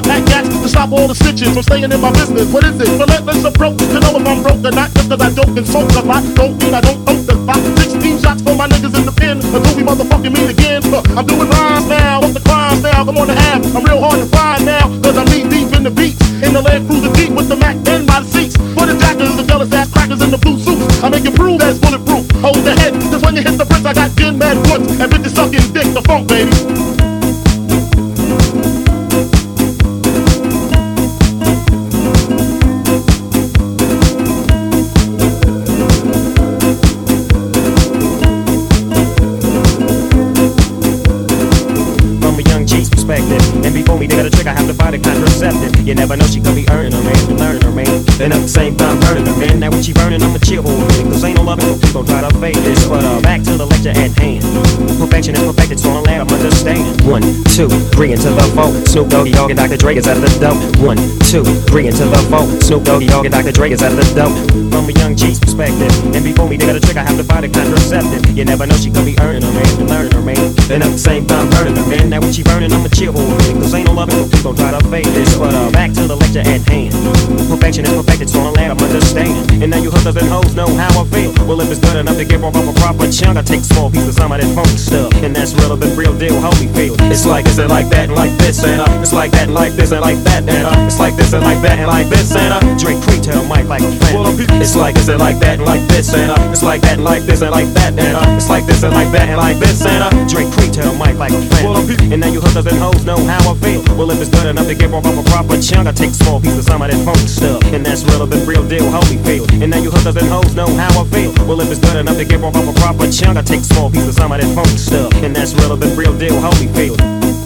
like that to stop all the stitches from staying in my business. What is it? Relentless approach to know if I'm broke or not. Just cause I joke and smoke a lot. Don't mean I don't own the spot. Me, got a trick, I have to find a contraceptive. You never know, she could be earning her man, learning her man. Then at the same time, burning her man. Now when she burning, I'ma chill a. Cause ain't no loving, people try to fake this. But uh, back to the lecture at hand. Perfection is perfected, so I'll understand. One, two, three into the four. Snoop Doggy Dogg and Dr. Dre is at the door. One, two, three into the four. Snoop Doggy Dogg and Dr. Dre is at the door. From a young G's perspective. And before me, got a trick, I have to find a contraceptive. You never know, she could be earning her man, and learning her man. Then at the same time, burning her man. Now when she burning, I'ma chill for a minute. Cause ain't no loving, no people try to fake this. But uh, back to the lecture at hand. Perfection is perfected, so I'll let them understand. And now you hookers and hoes know how I feel. Well, if it's good enough to give off a proper chunk, I take small pieces of some of that funk stuff. And that's real, the real deal, Holyfield. It's like, is it like that and like this? And uh, it's like that and like this and like that. And uh, it's like this and like that and like this. And uh, drink pre tell Mike like a fan. It's like, is it like that and like this? And uh, it's like that and like this and like that. And uh, it's like this and like that and like this. And uh, drink pre tell Mike like a fan. And now you hookers and hoes know how I feel. Well, if it's good enough to give off a proper chunk, I take small pieces of some of that funk stuff. And that's real, the real deal, Holyfield. And now you hookers and hoes know how I feel. Well, if it's good enough to give off a proper chunk, I take small pieces of some of that funk stuff. And that's real, the real deal, Holyfield.